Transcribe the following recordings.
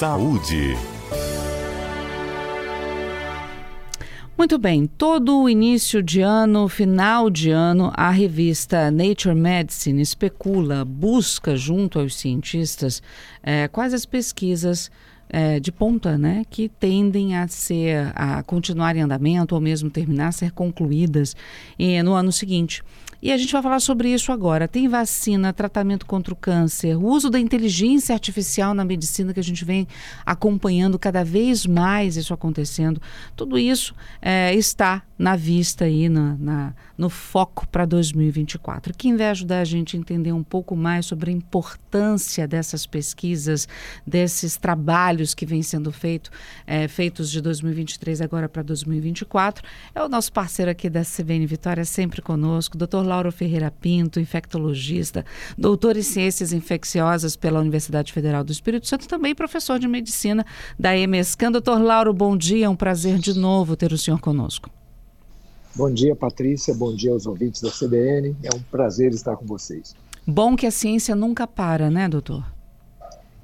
Saúde. Muito bem, todo o início de ano, final de ano, a revista Nature Medicine especula, busca junto aos cientistas é, quais as pesquisas é, de ponta, né, que tendem a ser, a continuar em andamento ou mesmo terminar, a ser concluídas eh, no ano seguinte. E a gente vai falar sobre isso agora. Tem vacina, tratamento contra o câncer, o uso da inteligência artificial na medicina que a gente vem acompanhando cada vez mais isso acontecendo. Tudo isso é, está na vista aí, na, na no foco para 2024. Quem vai ajudar a gente a entender um pouco mais sobre a importância dessas pesquisas, desses trabalhos que vêm sendo feito, é, feitos de 2023 agora para 2024, é o nosso parceiro aqui da CBN Vitória, sempre conosco, doutor Lauro Ferreira Pinto, infectologista, doutor em Ciências Infecciosas pela Universidade Federal do Espírito Santo, também professor de Medicina da EMESCAN. Doutor Lauro, bom dia, é um prazer de novo ter o senhor conosco. Bom dia, Patrícia, bom dia aos ouvintes da CBN, é um prazer estar com vocês. Bom que a ciência nunca para, né, doutor?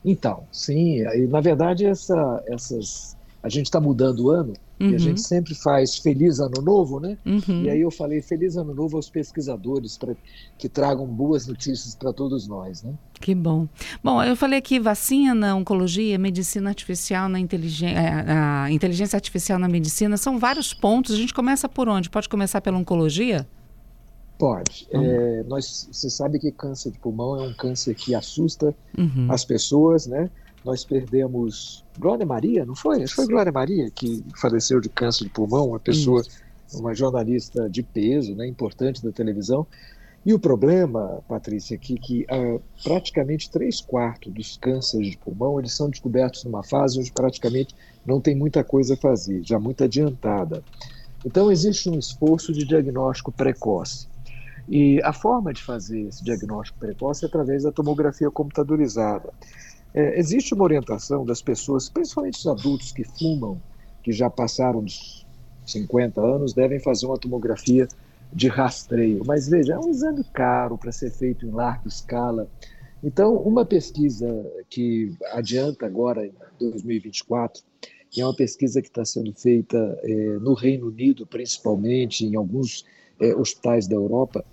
Então, sim, na verdade essa, essas, a gente está mudando o ano, Uhum. E a gente sempre faz Feliz Ano Novo, né? Uhum. E aí eu falei Feliz Ano Novo aos pesquisadores para que tragam boas notícias para todos nós, né? Que bom. Bom, eu falei aqui vacina, oncologia, medicina artificial na inteligência, é, a inteligência artificial na medicina, são vários pontos. A gente começa por onde? Pode começar pela oncologia? Pode. Uhum. É, nós, você sabe que câncer de pulmão é um câncer que assusta uhum. as pessoas, né? Nós perdemos Glória Maria, não foi? Acho que foi Glória Maria que faleceu de câncer de pulmão, uma pessoa, uma jornalista de peso, né, importante da televisão. E o problema, Patrícia, é que, que uh, praticamente três quartos dos cânceres de pulmão eles são descobertos numa fase onde praticamente não tem muita coisa a fazer, já muito adiantada. Então existe um esforço de diagnóstico precoce. E a forma de fazer esse diagnóstico precoce é através da tomografia computadorizada. É, existe uma orientação das pessoas, principalmente os adultos que fumam, que já passaram dos 50 anos, devem fazer uma tomografia de rastreio. Mas veja, é um exame caro para ser feito em larga escala. Então, uma pesquisa que adianta agora em 2024, e é uma pesquisa que está sendo feita é, no Reino Unido, principalmente, em alguns é, hospitais da Europa,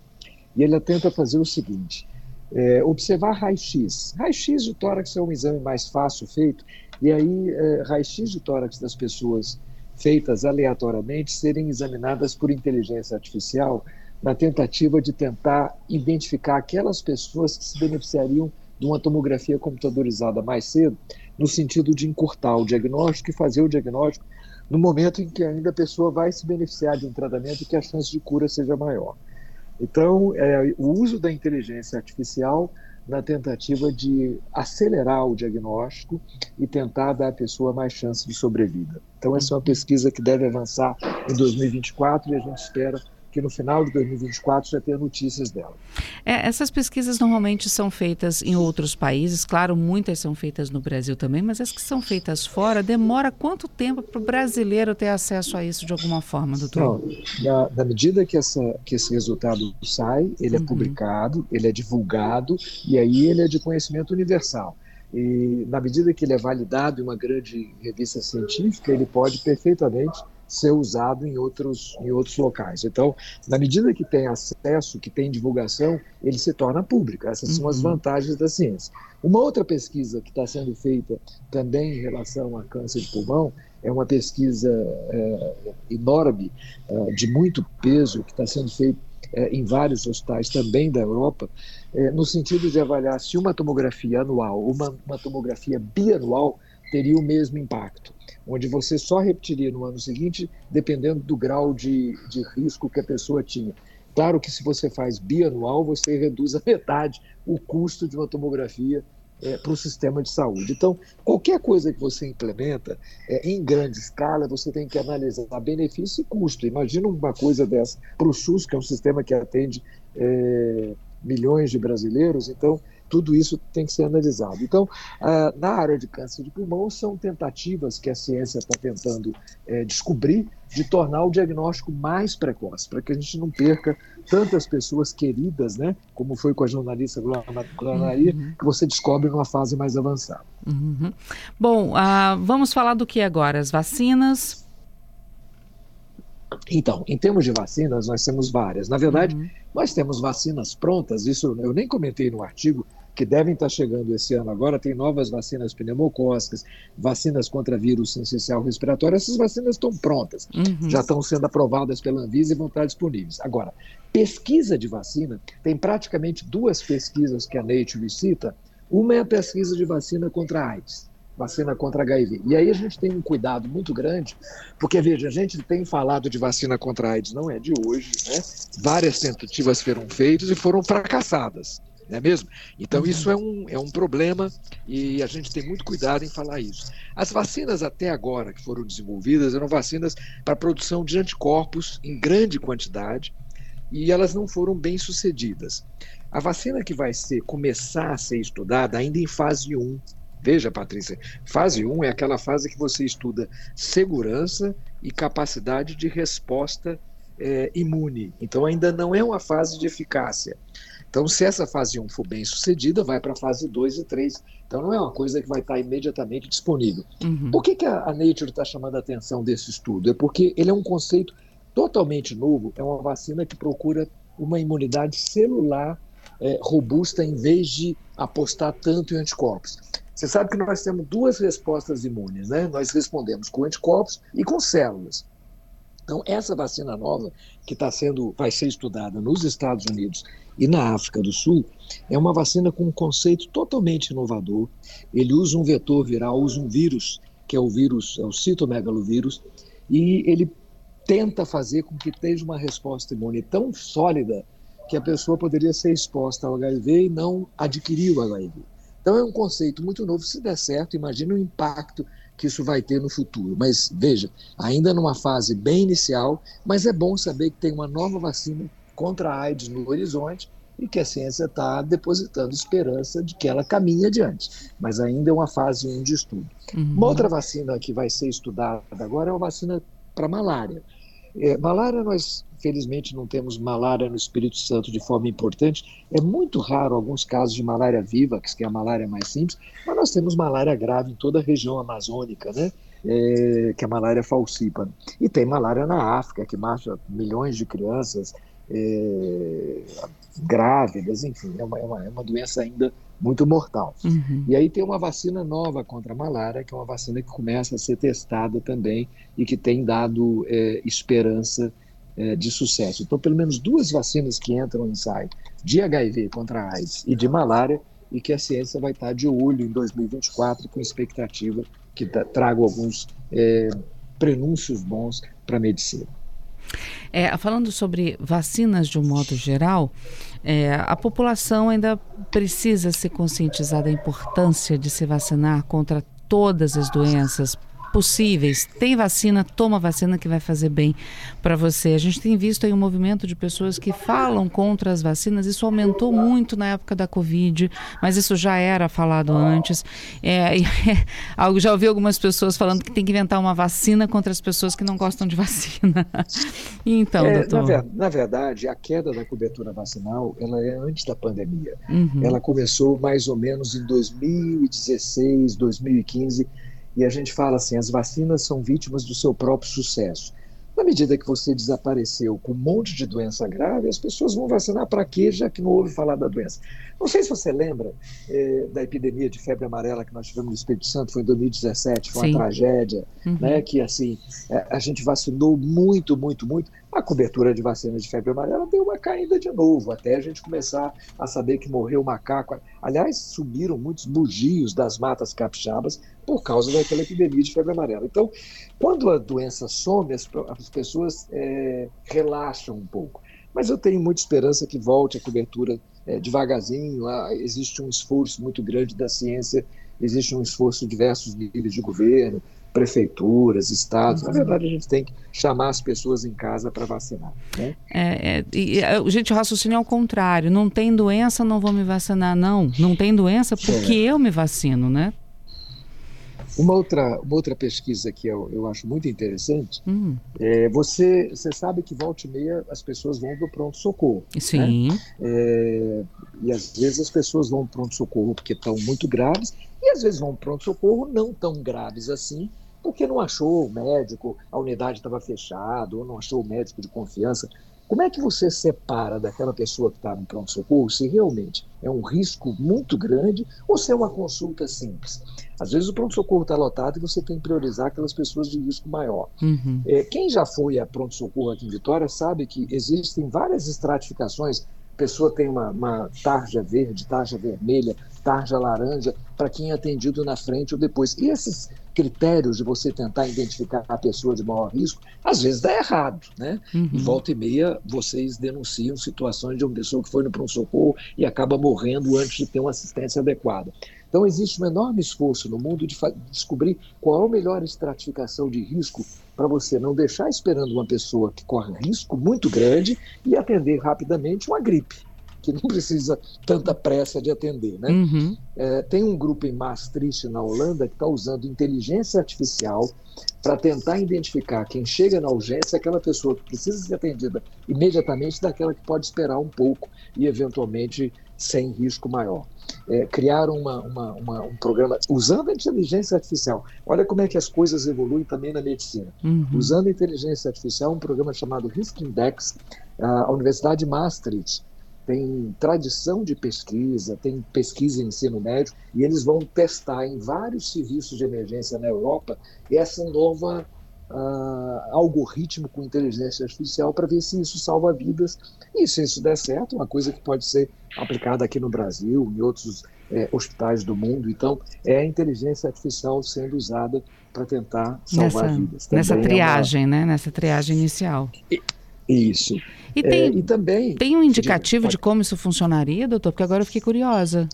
e ela tenta fazer o seguinte: é, observar raio-x. Raio-x de tórax é um exame mais fácil feito, e aí é, raio-x de tórax das pessoas feitas aleatoriamente serem examinadas por inteligência artificial na tentativa de tentar identificar aquelas pessoas que se beneficiariam de uma tomografia computadorizada mais cedo, no sentido de encurtar o diagnóstico e fazer o diagnóstico no momento em que ainda a pessoa vai se beneficiar de um tratamento e que a chance de cura seja maior. Então, é, o uso da inteligência artificial na tentativa de acelerar o diagnóstico e tentar dar à pessoa mais chance de sobrevida. Então, essa é uma pesquisa que deve avançar em 2024 e a gente espera que no final de 2024 já tenha notícias dela. É, essas pesquisas normalmente são feitas em outros países, claro, muitas são feitas no Brasil também, mas as que são feitas fora, demora quanto tempo para o brasileiro ter acesso a isso de alguma forma, doutor? Não, na, na, medida que, essa, que esse resultado sai, ele é uhum. publicado, ele é divulgado e aí ele é de conhecimento universal. E na medida que ele é validado em uma grande revista científica, ele pode perfeitamente ser usado em outros, em outros locais. Então, na medida que tem acesso, que tem divulgação, ele se torna público. Essas uhum. são as uhum. vantagens da ciência. Uma outra pesquisa que está sendo feita também em relação a câncer de pulmão é uma pesquisa é, enorme, é, de muito peso, que está sendo feita é, em vários hospitais também da Europa, é, no sentido de avaliar se uma tomografia anual ou uma, uma tomografia bianual teria o mesmo impacto onde você só repetiria no ano seguinte, dependendo do grau de, de risco que a pessoa tinha. Claro que se você faz bianual, você reduz a metade o custo de uma tomografia é, para o sistema de saúde. Então, qualquer coisa que você implementa é, em grande escala, você tem que analisar benefício e custo. Imagina uma coisa dessa para o SUS, que é um sistema que atende é, milhões de brasileiros, então tudo isso tem que ser analisado. Então, uh, na área de câncer de pulmão, são tentativas que a ciência está tentando é, descobrir de tornar o diagnóstico mais precoce, para que a gente não perca tantas pessoas queridas, né, como foi com a jornalista Glória Maria, uhum. que você descobre numa fase mais avançada. Uhum. Bom, uh, vamos falar do que agora? As vacinas, então, em termos de vacinas, nós temos várias. Na verdade, uhum. nós temos vacinas prontas, isso eu nem comentei no artigo, que devem estar chegando esse ano agora. Tem novas vacinas pneumocócicas, vacinas contra vírus essencial respiratório. Essas vacinas estão prontas, uhum. já estão sendo aprovadas pela Anvisa e vão estar disponíveis. Agora, pesquisa de vacina, tem praticamente duas pesquisas que a Nature cita. Uma é a pesquisa de vacina contra a AIDS vacina contra HIV. E aí a gente tem um cuidado muito grande, porque, veja, a gente tem falado de vacina contra AIDS, não é de hoje, né? Várias tentativas foram feitas e foram fracassadas, não é mesmo? Então uhum. isso é um, é um problema e a gente tem muito cuidado em falar isso. As vacinas até agora que foram desenvolvidas eram vacinas para produção de anticorpos em grande quantidade e elas não foram bem sucedidas. A vacina que vai ser começar a ser estudada ainda em fase 1, Veja, Patrícia, fase 1 é aquela fase que você estuda segurança e capacidade de resposta é, imune. Então, ainda não é uma fase de eficácia. Então, se essa fase 1 for bem sucedida, vai para a fase 2 e 3. Então, não é uma coisa que vai estar imediatamente disponível. Uhum. Por que, que a, a Nature está chamando a atenção desse estudo? É porque ele é um conceito totalmente novo, é uma vacina que procura uma imunidade celular é, robusta em vez de apostar tanto em anticorpos. Você sabe que nós temos duas respostas imunes, né? Nós respondemos com anticorpos e com células. Então, essa vacina nova que está sendo, vai ser estudada nos Estados Unidos e na África do Sul, é uma vacina com um conceito totalmente inovador. Ele usa um vetor viral, usa um vírus, que é o vírus, é o citomegalovírus, e ele tenta fazer com que tenha uma resposta imune tão sólida que a pessoa poderia ser exposta ao HIV e não adquirir o HIV. Então é um conceito muito novo. Se der certo, imagine o impacto que isso vai ter no futuro. Mas veja, ainda numa fase bem inicial, mas é bom saber que tem uma nova vacina contra a AIDS no horizonte e que a ciência está depositando esperança de que ela caminhe adiante. Mas ainda é uma fase 1 de estudo. Uhum. Uma outra vacina que vai ser estudada agora é uma vacina para malária. É, malária, nós felizmente não temos malária no Espírito Santo de forma importante. É muito raro alguns casos de malária viva, que é a malária mais simples, mas nós temos malária grave em toda a região amazônica, né? É, que é a malária falcipa. E tem malária na África, que mata milhões de crianças é, grávidas, enfim, é uma, é uma, é uma doença ainda muito mortal. Uhum. E aí tem uma vacina nova contra a malária, que é uma vacina que começa a ser testada também e que tem dado é, esperança é, de sucesso. Então, pelo menos duas vacinas que entram em ensaio, de HIV contra a AIDS e de malária, e que a ciência vai estar de olho em 2024 com expectativa que traga alguns é, prenúncios bons para a medicina. É, falando sobre vacinas de um modo geral, é, a população ainda precisa ser conscientizada da importância de se vacinar contra todas as doenças possíveis. Tem vacina, toma vacina que vai fazer bem para você. A gente tem visto aí um movimento de pessoas que falam contra as vacinas. Isso aumentou muito na época da Covid, mas isso já era falado antes. É, é, já ouvi algumas pessoas falando que tem que inventar uma vacina contra as pessoas que não gostam de vacina. então, é, doutor. Na, na, verdade, a queda da cobertura vacinal ela é antes da pandemia. Uhum. Ela começou mais ou menos em 2016, 2015 e a gente fala assim: as vacinas são vítimas do seu próprio sucesso. Na medida que você desapareceu com um monte de doença grave, as pessoas vão vacinar para quê, já que não ouve falar da doença? Não sei se você lembra é, da epidemia de febre amarela que nós tivemos no Espírito Santo, foi em 2017, foi Sim. uma tragédia, uhum. né, que assim, é, a gente vacinou muito, muito, muito. A cobertura de vacinas de febre amarela deu uma caída de novo, até a gente começar a saber que morreu macaco. Aliás, subiram muitos bugios das matas capixabas por causa daquela epidemia de febre amarela. Então, quando a doença some, as, as pessoas é, relaxam um pouco. Mas eu tenho muita esperança que volte a cobertura é, devagarzinho. Ah, existe um esforço muito grande da ciência, existe um esforço de diversos níveis de governo, prefeituras, estados. Na verdade, a gente tem que chamar as pessoas em casa para vacinar. Né? É, é, e, é, gente, o raciocínio é o contrário. Não tem doença, não vou me vacinar, não. Não tem doença porque é. eu me vacino, né? Uma outra, uma outra pesquisa que eu, eu acho muito interessante hum. é você, você sabe que volta e meia as pessoas vão para o pronto-socorro. Né? Sim. Né? É, e às vezes as pessoas vão para o pronto-socorro porque estão muito graves e às vezes vão para o pronto-socorro não tão graves assim porque não achou o médico, a unidade estava fechada, ou não achou o médico de confiança. Como é que você separa daquela pessoa que está no pronto-socorro se realmente é um risco muito grande ou se é uma consulta simples? Às vezes o pronto-socorro está lotado e você tem que priorizar aquelas pessoas de risco maior. Uhum. É, quem já foi a pronto-socorro aqui em Vitória sabe que existem várias estratificações. A pessoa tem uma, uma tarja verde, tarja vermelha, tarja laranja, para quem é atendido na frente ou depois. E esses critérios de você tentar identificar a pessoa de maior risco, às vezes dá errado, né? Uhum. E volta e meia vocês denunciam situações de uma pessoa que foi no pronto-socorro e acaba morrendo antes de ter uma assistência adequada. Então existe um enorme esforço no mundo de descobrir qual é a melhor estratificação de risco para você não deixar esperando uma pessoa que corre risco muito grande e atender rapidamente uma gripe que não precisa tanta pressa de atender. Né? Uhum. É, tem um grupo em Maastricht, na Holanda, que está usando inteligência artificial para tentar identificar quem chega na urgência, aquela pessoa que precisa ser atendida imediatamente, daquela que pode esperar um pouco e, eventualmente, sem risco maior. É, criaram uma, uma, uma, um programa usando a inteligência artificial. Olha como é que as coisas evoluem também na medicina. Uhum. Usando a inteligência artificial, um programa chamado Risk Index, a Universidade de Maastricht tem tradição de pesquisa, tem pesquisa em ensino médio, e eles vão testar em vários serviços de emergência na Europa essa nova uh, algoritmo com inteligência artificial para ver se isso salva vidas. E se isso der certo, uma coisa que pode ser aplicada aqui no Brasil, em outros é, hospitais do mundo. Então, é a inteligência artificial sendo usada para tentar salvar nessa, vidas. Também nessa triagem, é uma... né? Nessa triagem inicial. E, isso. E, tem, é, e também. Tem um indicativo de, de como isso funcionaria, doutor? Porque agora eu fiquei curiosa.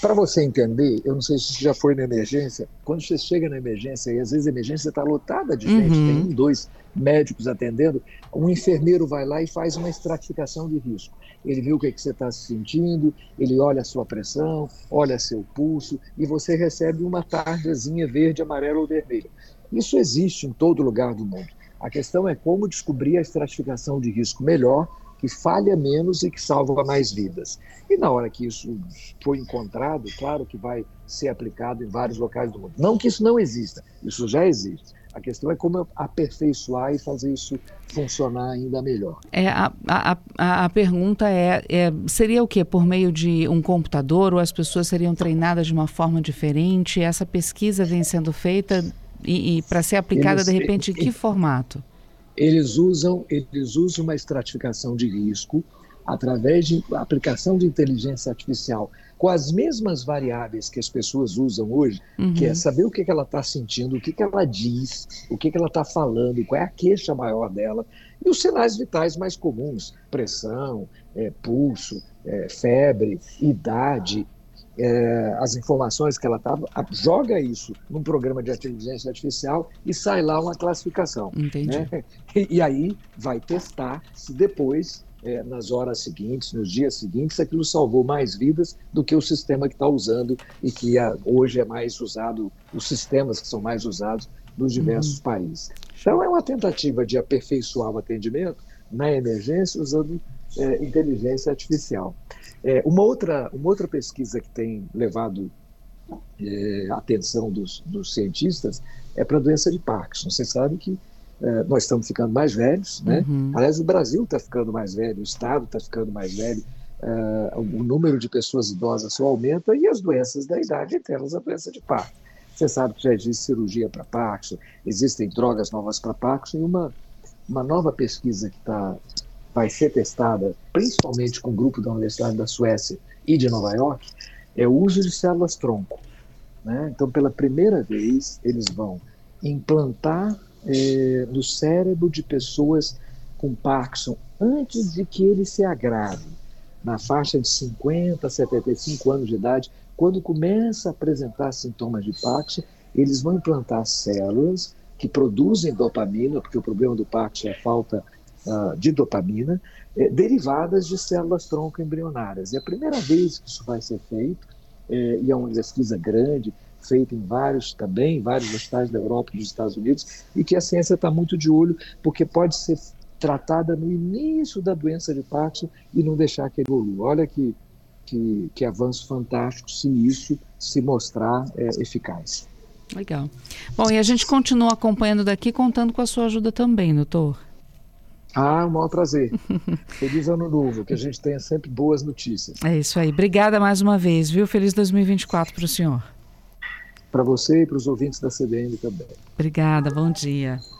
Para você entender, eu não sei se você já foi na emergência, quando você chega na emergência, e às vezes a emergência está lotada de gente, uhum. tem um, dois médicos atendendo, um enfermeiro vai lá e faz uma estratificação de risco. Ele vê o que, é que você está se sentindo, ele olha a sua pressão, olha seu pulso, e você recebe uma tarjazinha verde, amarela ou vermelha. Isso existe em todo lugar do mundo. A questão é como descobrir a estratificação de risco melhor, que falha menos e que salva mais vidas. E na hora que isso for encontrado, claro que vai ser aplicado em vários locais do mundo. Não que isso não exista, isso já existe. A questão é como aperfeiçoar e fazer isso funcionar ainda melhor. É, a, a, a, pergunta é, é, seria o que? Por meio de um computador ou as pessoas seriam treinadas de uma forma diferente? Essa pesquisa vem sendo feita e, e para ser aplicada, eles, de repente, em que formato? Eles usam, eles usam uma estratificação de risco através de aplicação de inteligência artificial com as mesmas variáveis que as pessoas usam hoje, uhum. que é saber o que, que ela está sentindo, o que, que ela diz, o que, que ela está falando, qual é a queixa maior dela, e os sinais vitais mais comuns, pressão, é, pulso, é, febre, idade, é, as informações que ela estava, joga isso num programa de inteligência artificial e sai lá uma classificação. Entendi. Né? E, e, aí vai testar se depois, é, nas horas seguintes, nos dias seguintes, aquilo salvou mais vidas do que o sistema que está usando e que a, hoje é mais usado, os sistemas que são mais usados nos diversos uhum. países. Então é uma tentativa de aperfeiçoar o atendimento na emergência usando é, inteligência artificial. É, uma, outra, uma outra pesquisa que tem levado é, a atenção dos, dos, cientistas é para a doença de Parkinson. Você sabe que é, nós estamos ficando mais velhos, né? Uhum. Aliás, o Brasil está ficando mais velho, o Estado está ficando mais velho, é, o número de pessoas idosas só aumenta e as doenças da idade, entre elas a doença de Parkinson. Você sabe que já existe cirurgia para Parkinson, existem drogas novas para Parkinson e uma, uma nova pesquisa que está vai ser testada, principalmente com o grupo da Universidade da Suécia e de Nova York, é o uso de células-tronco. Né? Então, pela primeira vez, eles vão implantar eh, no cérebro de pessoas com Parkinson antes de que ele se agrave, na faixa de 50 a 75 anos de idade, quando começa a apresentar sintomas de Parkinson, eles vão implantar células que produzem dopamina, porque o problema do Parkinson é a falta uh, de dopamina, eh, derivadas de células tronco embrionárias. É a primeira vez que isso vai ser feito, eh, e é uma pesquisa grande, feita em vários também, vários hospitais da Europa e dos Estados Unidos, e que a ciência está muito de olho, porque pode ser tratada no início da doença de Parkinson e não deixar que evolua. Olha que, que, que avanço fantástico se isso se mostrar é, eficaz. Legal. Bom, e a gente continua acompanhando daqui, contando com a sua ajuda também, doutor. Ah, um maior prazer. Feliz ano novo, que a gente tenha sempre boas notícias. É isso aí. Obrigada mais uma vez, viu? Feliz 2024 para o senhor. Para você e para os ouvintes da CBN também. Obrigada, bom dia.